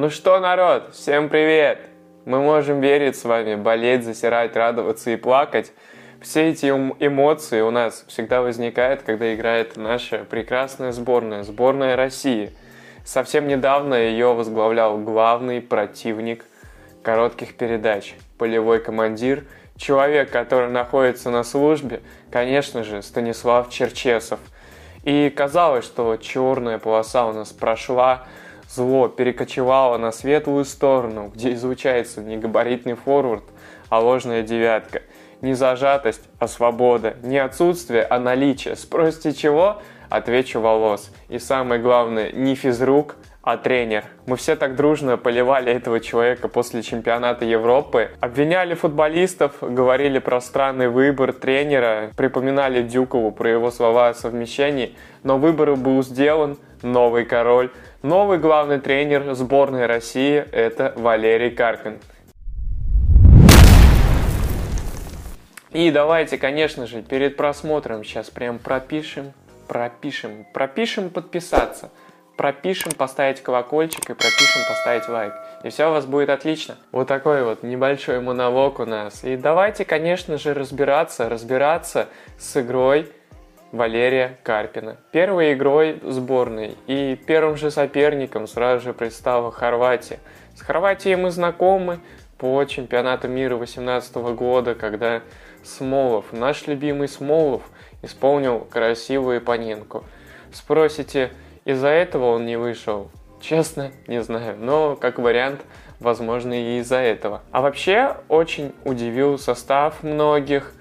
Ну что, народ, всем привет! Мы можем верить с вами, болеть, засирать, радоваться и плакать. Все эти эмоции у нас всегда возникают, когда играет наша прекрасная сборная, сборная России. Совсем недавно ее возглавлял главный противник коротких передач, полевой командир, человек, который находится на службе, конечно же, Станислав Черчесов. И казалось, что черная полоса у нас прошла, зло перекочевало на светлую сторону, где излучается не габаритный форвард, а ложная девятка. Не зажатость, а свобода. Не отсутствие, а наличие. Спросите чего? Отвечу волос. И самое главное, не физрук, а тренер. Мы все так дружно поливали этого человека после чемпионата Европы, обвиняли футболистов, говорили про странный выбор тренера, припоминали Дюкову про его слова о совмещении, но выбор был сделан, новый король, новый главный тренер сборной России – это Валерий Карпин. И давайте, конечно же, перед просмотром сейчас прям пропишем, пропишем, пропишем подписаться – пропишем, поставить колокольчик и пропишем, поставить лайк. И все у вас будет отлично. Вот такой вот небольшой монолог у нас. И давайте, конечно же, разбираться, разбираться с игрой Валерия Карпина. Первой игрой сборной и первым же соперником сразу же предстала Хорватия. С Хорватией мы знакомы по чемпионату мира 2018 года, когда Смолов, наш любимый Смолов, исполнил красивую Паненку. Спросите, из-за этого он не вышел. Честно, не знаю, но как вариант, возможно, и из-за этого. А вообще, очень удивил состав многих.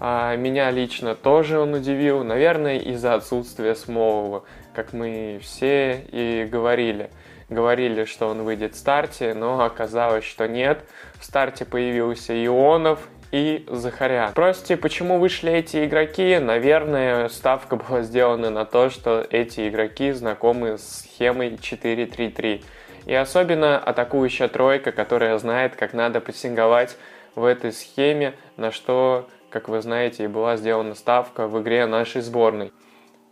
А меня лично тоже он удивил, наверное, из-за отсутствия Смолова, как мы все и говорили. Говорили, что он выйдет в старте, но оказалось, что нет. В старте появился Ионов, и Захарян. Спросите, почему вышли эти игроки? Наверное, ставка была сделана на то, что эти игроки знакомы с схемой 4-3-3. И особенно атакующая тройка, которая знает, как надо прессинговать в этой схеме, на что, как вы знаете, и была сделана ставка в игре нашей сборной.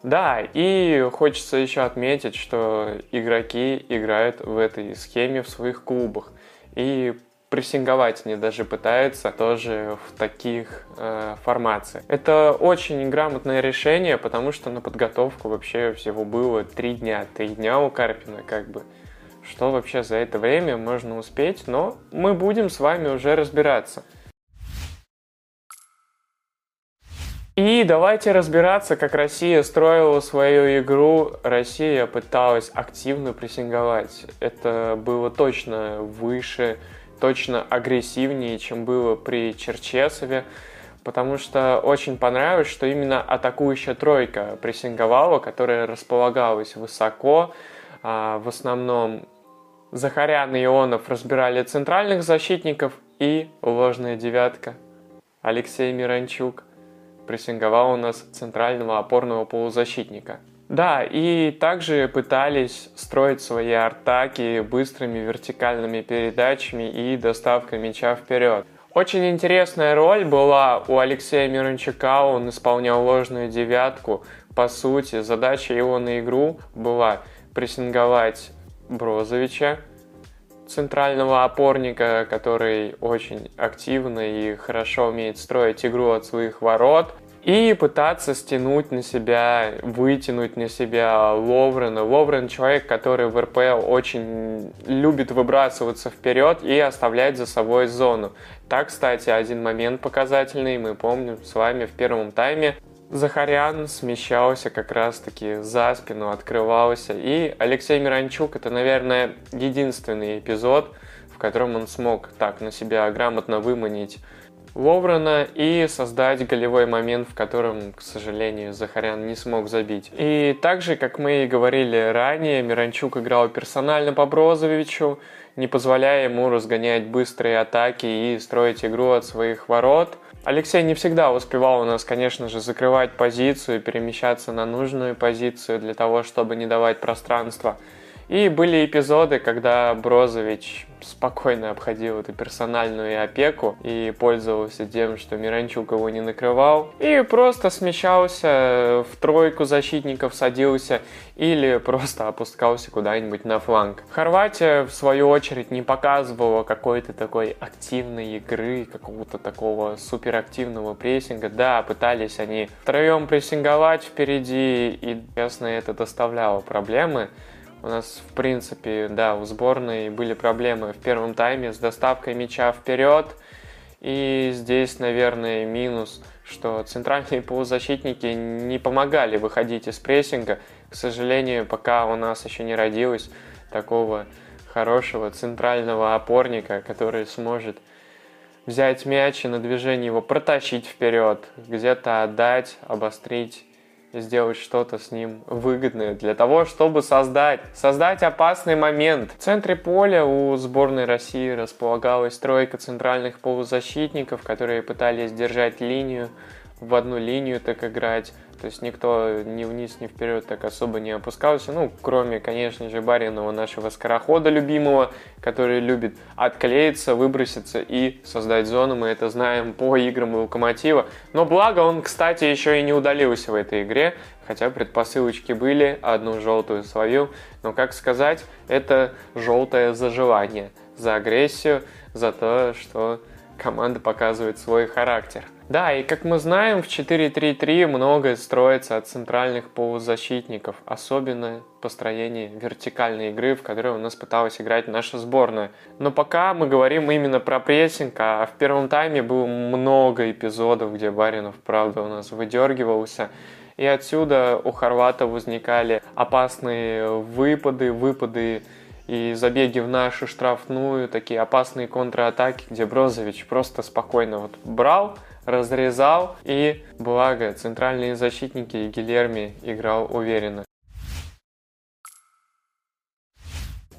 Да, и хочется еще отметить, что игроки играют в этой схеме в своих клубах. И прессинговать они даже пытаются тоже в таких э, формациях. Это очень грамотное решение, потому что на подготовку вообще всего было три дня. Три дня у Карпина как бы. Что вообще за это время можно успеть, но мы будем с вами уже разбираться. И давайте разбираться, как Россия строила свою игру. Россия пыталась активно прессинговать. Это было точно выше точно агрессивнее, чем было при Черчесове, потому что очень понравилось, что именно атакующая тройка прессинговала, которая располагалась высоко. А, в основном Захарян и Ионов разбирали центральных защитников и ложная девятка. Алексей Миранчук прессинговал у нас центрального опорного полузащитника – да, и также пытались строить свои атаки быстрыми вертикальными передачами и доставкой мяча вперед. Очень интересная роль была у Алексея Мирончука, он исполнял ложную девятку. По сути, задача его на игру была прессинговать Брозовича, центрального опорника, который очень активно и хорошо умеет строить игру от своих ворот – и пытаться стянуть на себя, вытянуть на себя Ловрена. Ловрен человек, который в РПЛ очень любит выбрасываться вперед и оставлять за собой зону. Так, кстати, один момент показательный, мы помним с вами в первом тайме. Захарян смещался как раз-таки за спину, открывался. И Алексей Миранчук это, наверное, единственный эпизод, в котором он смог так на себя грамотно выманить Ловрена и создать голевой момент, в котором, к сожалению, Захарян не смог забить. И также, как мы и говорили ранее, Миранчук играл персонально по Брозовичу, не позволяя ему разгонять быстрые атаки и строить игру от своих ворот. Алексей не всегда успевал у нас, конечно же, закрывать позицию, перемещаться на нужную позицию для того, чтобы не давать пространства И были эпизоды, когда Брозович спокойно обходил эту персональную опеку и пользовался тем, что Миранчук его не накрывал, и просто смещался в тройку защитников, садился или просто опускался куда-нибудь на фланг. Хорватия, в свою очередь, не показывала какой-то такой активной игры, какого-то такого суперактивного прессинга. Да, пытались они втроем прессинговать впереди, и, честно, это доставляло проблемы. У нас, в принципе, да, у сборной были проблемы в первом тайме с доставкой мяча вперед. И здесь, наверное, минус, что центральные полузащитники не помогали выходить из прессинга. К сожалению, пока у нас еще не родилось такого хорошего центрального опорника, который сможет взять мяч и на движение его протащить вперед, где-то отдать, обострить сделать что-то с ним выгодное для того, чтобы создать, создать опасный момент. В центре поля у сборной России располагалась тройка центральных полузащитников, которые пытались держать линию, в одну линию так играть. То есть никто ни вниз, ни вперед так особо не опускался. Ну, кроме, конечно же, Баринова, нашего скорохода любимого, который любит отклеиться, выброситься и создать зону. Мы это знаем по играм Локомотива. Но благо он, кстати, еще и не удалился в этой игре. Хотя предпосылочки были, одну желтую свою. Но, как сказать, это желтое за желание, за агрессию, за то, что команда показывает свой характер. Да, и как мы знаем, в 4-3-3 многое строится от центральных полузащитников, особенно построение вертикальной игры, в которой у нас пыталась играть наша сборная. Но пока мы говорим именно про прессинг, а в первом тайме было много эпизодов, где Баринов, правда, у нас выдергивался. И отсюда у Хорвата возникали опасные выпады, выпады и забеги в нашу штрафную, такие опасные контратаки, где Брозович просто спокойно вот брал, разрезал, и благо центральные защитники и Гильерми играл уверенно.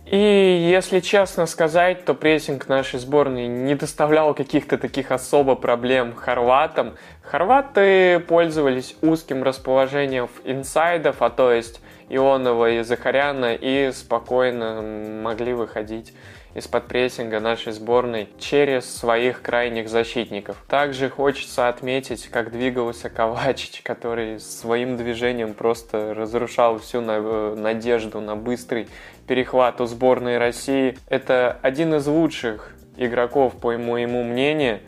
И если честно сказать, то прессинг нашей сборной не доставлял каких-то таких особо проблем хорватам. Хорваты пользовались узким расположением инсайдов, а то есть Ионова и Захаряна, и спокойно могли выходить из-под прессинга нашей сборной через своих крайних защитников. Также хочется отметить, как двигался Ковачич, который своим движением просто разрушал всю надежду на быстрый перехват у сборной России. Это один из лучших игроков, по моему мнению,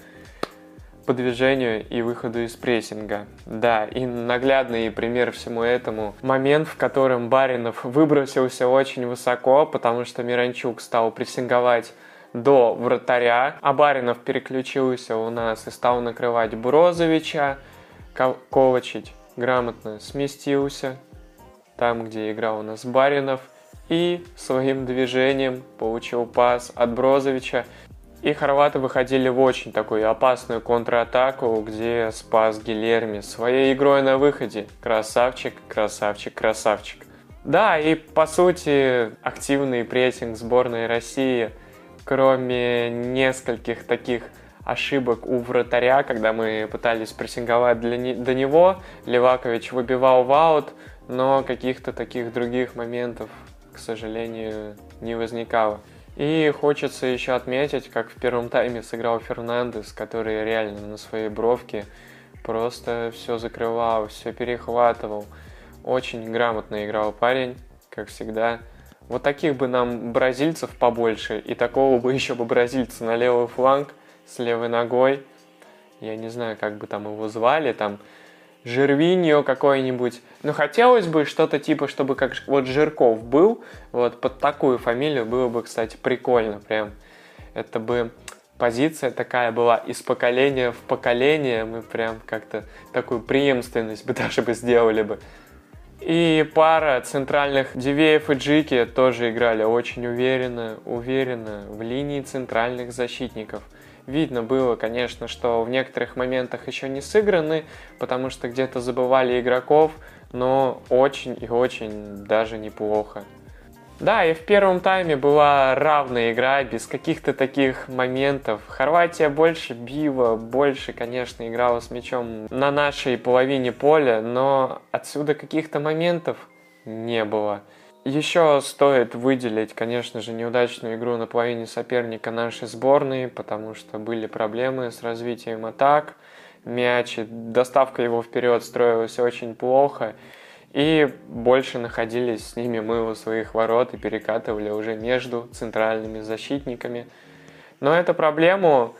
по движению и выходу из прессинга. Да, и наглядный пример всему этому момент, в котором Баринов выбросился очень высоко, потому что Миранчук стал прессинговать до вратаря, а Баринов переключился у нас и стал накрывать Брозовича. Ковачич грамотно сместился там, где играл у нас Баринов, и своим движением получил пас от Брозовича. И хорваты выходили в очень такую опасную контратаку, где спас Гилерми своей игрой на выходе. Красавчик, красавчик, красавчик. Да, и по сути активный прессинг сборной России, кроме нескольких таких ошибок у вратаря, когда мы пытались прессинговать для не, до него, Левакович выбивал в аут, но каких-то таких других моментов, к сожалению, не возникало. И хочется еще отметить, как в первом тайме сыграл Фернандес, который реально на своей бровке просто все закрывал, все перехватывал. Очень грамотно играл парень, как всегда. Вот таких бы нам бразильцев побольше, и такого бы еще бы бразильца на левый фланг с левой ногой. Я не знаю, как бы там его звали, там Жервиньо какой-нибудь. Ну, хотелось бы что-то типа, чтобы как вот Жирков был, вот под такую фамилию было бы, кстати, прикольно прям. Это бы позиция такая была из поколения в поколение, мы прям как-то такую преемственность бы даже бы сделали бы. И пара центральных Дивеев и Джики тоже играли очень уверенно, уверенно в линии центральных защитников – Видно было, конечно, что в некоторых моментах еще не сыграны, потому что где-то забывали игроков, но очень и очень даже неплохо. Да, и в первом тайме была равная игра, без каких-то таких моментов. Хорватия больше била, больше, конечно, играла с мячом на нашей половине поля, но отсюда каких-то моментов не было. Еще стоит выделить, конечно же, неудачную игру на половине соперника нашей сборной, потому что были проблемы с развитием атак. Мяч, доставка его вперед строилась очень плохо. И больше находились с ними мы у своих ворот и перекатывали уже между центральными защитниками. Но эту проблему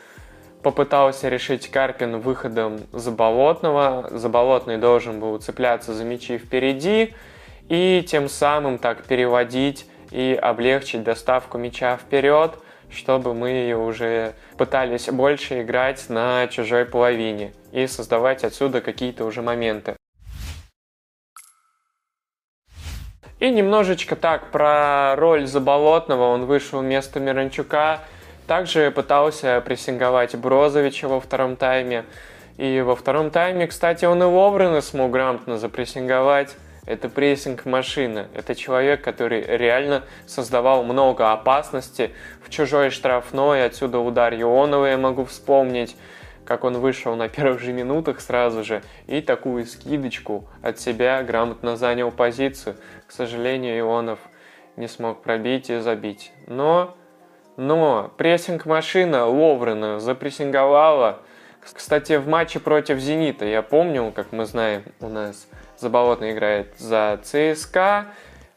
попытался решить Карпин выходом Заболотного. Заболотный должен был цепляться за мячи впереди – и тем самым так переводить и облегчить доставку мяча вперед, чтобы мы уже пытались больше играть на чужой половине и создавать отсюда какие-то уже моменты. И немножечко так про роль Заболотного. Он вышел вместо Миранчука. Также пытался прессинговать Брозовича во втором тайме. И во втором тайме, кстати, он и Ловрена смог грамотно запрессинговать. Это прессинг машины. Это человек, который реально создавал много опасности в чужой штрафной. Отсюда удар Ионова я могу вспомнить как он вышел на первых же минутах сразу же и такую скидочку от себя грамотно занял позицию. К сожалению, Ионов не смог пробить и забить. Но, но прессинг машина Ловрена запрессинговала. Кстати, в матче против «Зенита», я помню, как мы знаем, у нас – Заболотный играет за ЦСКА,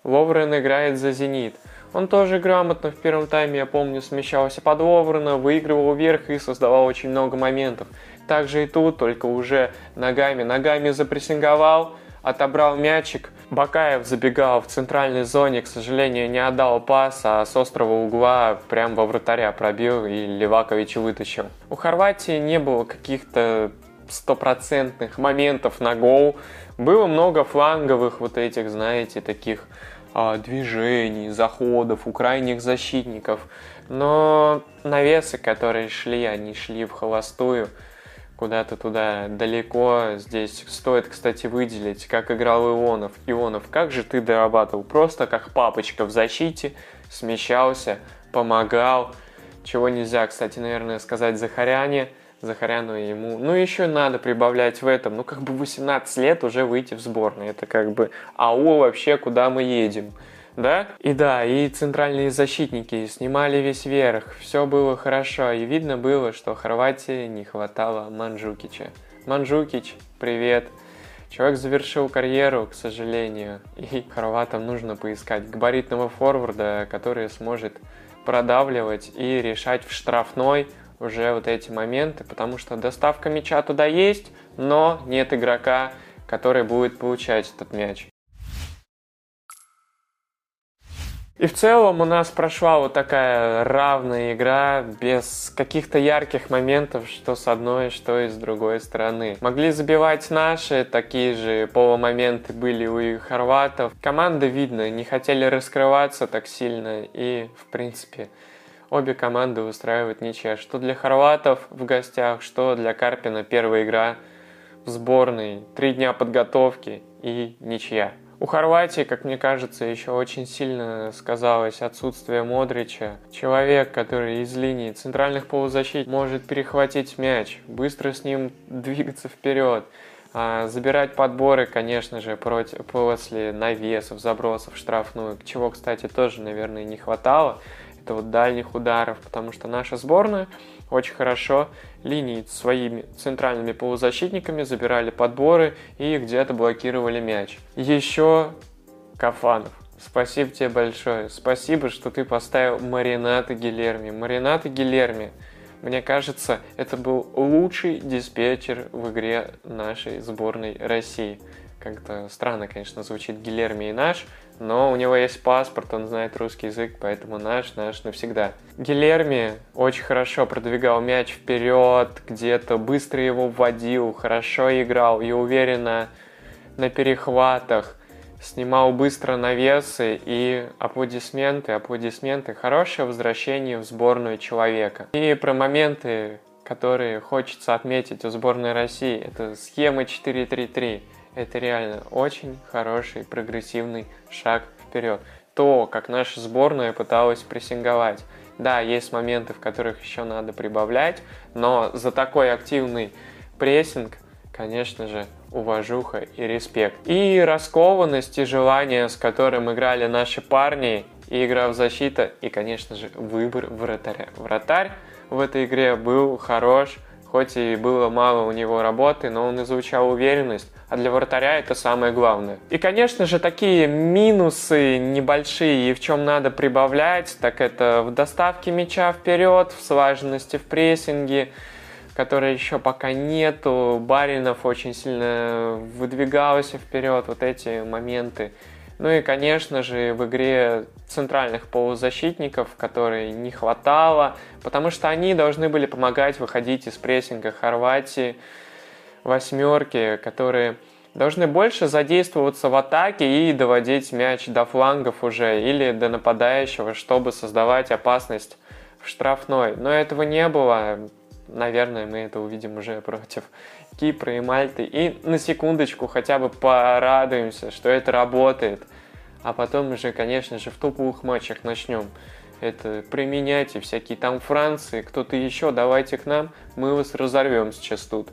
Ловрен играет за Зенит. Он тоже грамотно в первом тайме, я помню, смещался под Ловрена, выигрывал вверх и создавал очень много моментов. Также и тут, только уже ногами. Ногами запрессинговал, отобрал мячик. Бакаев забегал в центральной зоне, к сожалению, не отдал пас, а с острого угла прям во вратаря пробил и Левакович вытащил. У Хорватии не было каких-то стопроцентных моментов на гол. Было много фланговых вот этих, знаете, таких а, движений, заходов у крайних защитников. Но навесы, которые шли, они шли в холостую куда-то туда далеко. Здесь стоит, кстати, выделить, как играл Ионов. Ионов, как же ты дорабатывал? Просто как папочка в защите, смещался, помогал. Чего нельзя, кстати, наверное, сказать Захаряне – Захаряну ему. Ну, еще надо прибавлять в этом. Ну, как бы 18 лет уже выйти в сборную. Это как бы АУ вообще, куда мы едем. Да? И да, и центральные защитники снимали весь верх. Все было хорошо. И видно было, что Хорватии не хватало Манджукича. Манджукич, привет. Человек завершил карьеру, к сожалению, и хорватам нужно поискать габаритного форварда, который сможет продавливать и решать в штрафной уже вот эти моменты, потому что доставка мяча туда есть, но нет игрока, который будет получать этот мяч. И в целом у нас прошла вот такая равная игра, без каких-то ярких моментов, что с одной, что и с другой стороны. Могли забивать наши, такие же полумоменты были у хорватов. Команда, видно, не хотели раскрываться так сильно и, в принципе, обе команды устраивают ничья. Что для хорватов в гостях, что для Карпина первая игра в сборной. Три дня подготовки и ничья. У Хорватии, как мне кажется, еще очень сильно сказалось отсутствие Модрича. Человек, который из линии центральных полузащит может перехватить мяч, быстро с ним двигаться вперед, а забирать подборы, конечно же, против, после навесов, забросов, штрафную, чего, кстати, тоже, наверное, не хватало каких-то вот дальних ударов, потому что наша сборная очень хорошо линии своими центральными полузащитниками забирали подборы и где-то блокировали мяч. Еще Кафанов. Спасибо тебе большое. Спасибо, что ты поставил Марината Гилерми. Марината Гилерми, мне кажется, это был лучший диспетчер в игре нашей сборной России. Как-то странно, конечно, звучит Гилерми и наш, но у него есть паспорт, он знает русский язык, поэтому наш, наш навсегда. Гилерми очень хорошо продвигал мяч вперед, где-то быстро его вводил, хорошо играл и уверенно на перехватах, снимал быстро навесы и аплодисменты, аплодисменты, хорошее возвращение в сборную человека. И про моменты, которые хочется отметить у сборной России, это схема 4-3-3 это реально очень хороший прогрессивный шаг вперед. То, как наша сборная пыталась прессинговать. Да, есть моменты, в которых еще надо прибавлять, но за такой активный прессинг, конечно же, уважуха и респект. И раскованность и желание, с которым играли наши парни, и игра в защита, и, конечно же, выбор вратаря. Вратарь в этой игре был хорош, хоть и было мало у него работы, но он излучал уверенность, а для вратаря это самое главное. И, конечно же, такие минусы небольшие, и в чем надо прибавлять, так это в доставке мяча вперед, в слаженности в прессинге, которой еще пока нету. Баринов очень сильно выдвигался вперед, вот эти моменты. Ну и, конечно же, в игре центральных полузащитников, которые не хватало, потому что они должны были помогать выходить из прессинга Хорватии, восьмерки, которые должны больше задействоваться в атаке и доводить мяч до флангов уже или до нападающего, чтобы создавать опасность в штрафной. Но этого не было. Наверное, мы это увидим уже против Кипра и Мальты. И на секундочку хотя бы порадуемся, что это работает. А потом уже, конечно же, в топовых матчах начнем это применять. И всякие там Франции, кто-то еще, давайте к нам, мы вас разорвем сейчас тут.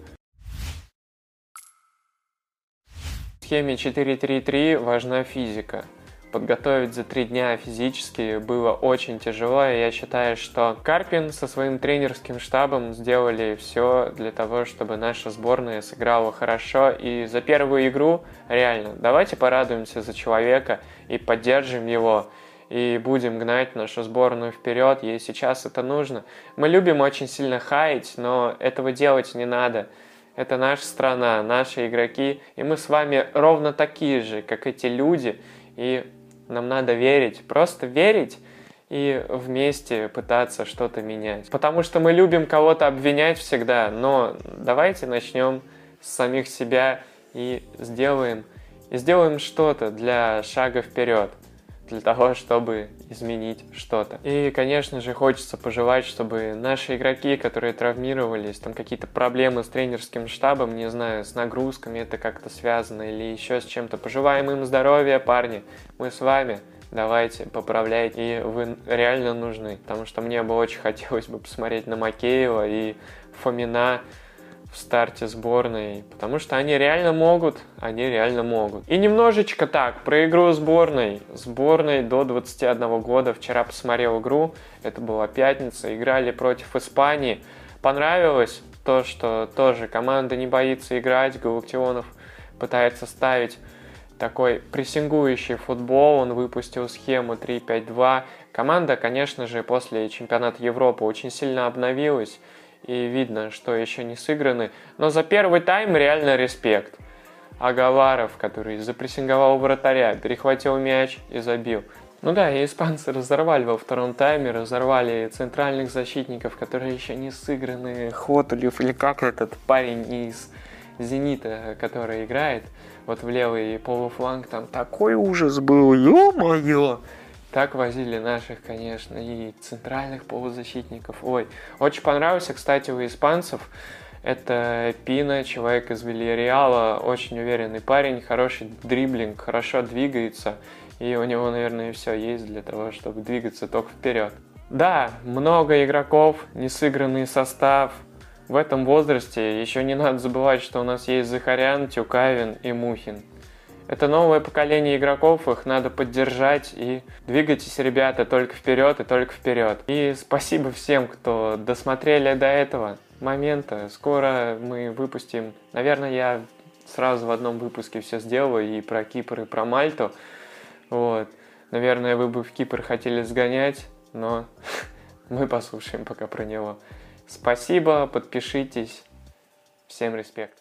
В схеме 4-3-3 важна физика подготовить за три дня физически было очень тяжело, и я считаю, что Карпин со своим тренерским штабом сделали все для того, чтобы наша сборная сыграла хорошо, и за первую игру реально давайте порадуемся за человека и поддержим его, и будем гнать нашу сборную вперед, ей сейчас это нужно. Мы любим очень сильно хаять, но этого делать не надо. Это наша страна, наши игроки, и мы с вами ровно такие же, как эти люди, и нам надо верить, просто верить и вместе пытаться что-то менять. Потому что мы любим кого-то обвинять всегда, но давайте начнем с самих себя и сделаем, и сделаем что-то для шага вперед для того, чтобы изменить что-то. И, конечно же, хочется пожелать, чтобы наши игроки, которые травмировались, там какие-то проблемы с тренерским штабом, не знаю, с нагрузками это как-то связано или еще с чем-то. Пожелаем им здоровья, парни. Мы с вами. Давайте, поправляйте. И вы реально нужны. Потому что мне бы очень хотелось бы посмотреть на Макеева и Фомина в старте сборной, потому что они реально могут, они реально могут. И немножечко так, про игру сборной. Сборной до 21 года. Вчера посмотрел игру, это была пятница, играли против Испании. Понравилось то, что тоже команда не боится играть, Галактионов пытается ставить такой прессингующий футбол, он выпустил схему 3-5-2. Команда, конечно же, после чемпионата Европы очень сильно обновилась, и видно, что еще не сыграны. Но за первый тайм реально респект. Агаларов, который запрессинговал вратаря, перехватил мяч и забил. Ну да, и испанцы разорвали во втором тайме, разорвали центральных защитников, которые еще не сыграны. Хотулев или как этот парень из Зенита, который играет вот в левый полуфланг, там такой ужас был, ё-моё! Так возили наших, конечно, и центральных полузащитников. Ой, очень понравился, кстати, у испанцев. Это Пина, человек из Вильяреала, очень уверенный парень, хороший дриблинг, хорошо двигается. И у него, наверное, все есть для того, чтобы двигаться только вперед. Да, много игроков, несыгранный состав. В этом возрасте еще не надо забывать, что у нас есть Захарян, Тюкавин и Мухин. Это новое поколение игроков, их надо поддержать и двигайтесь, ребята, только вперед и только вперед. И спасибо всем, кто досмотрели до этого момента. Скоро мы выпустим, наверное, я сразу в одном выпуске все сделаю и про Кипр, и про Мальту. Вот. Наверное, вы бы в Кипр хотели сгонять, но мы послушаем пока про него. Спасибо, подпишитесь. Всем респект.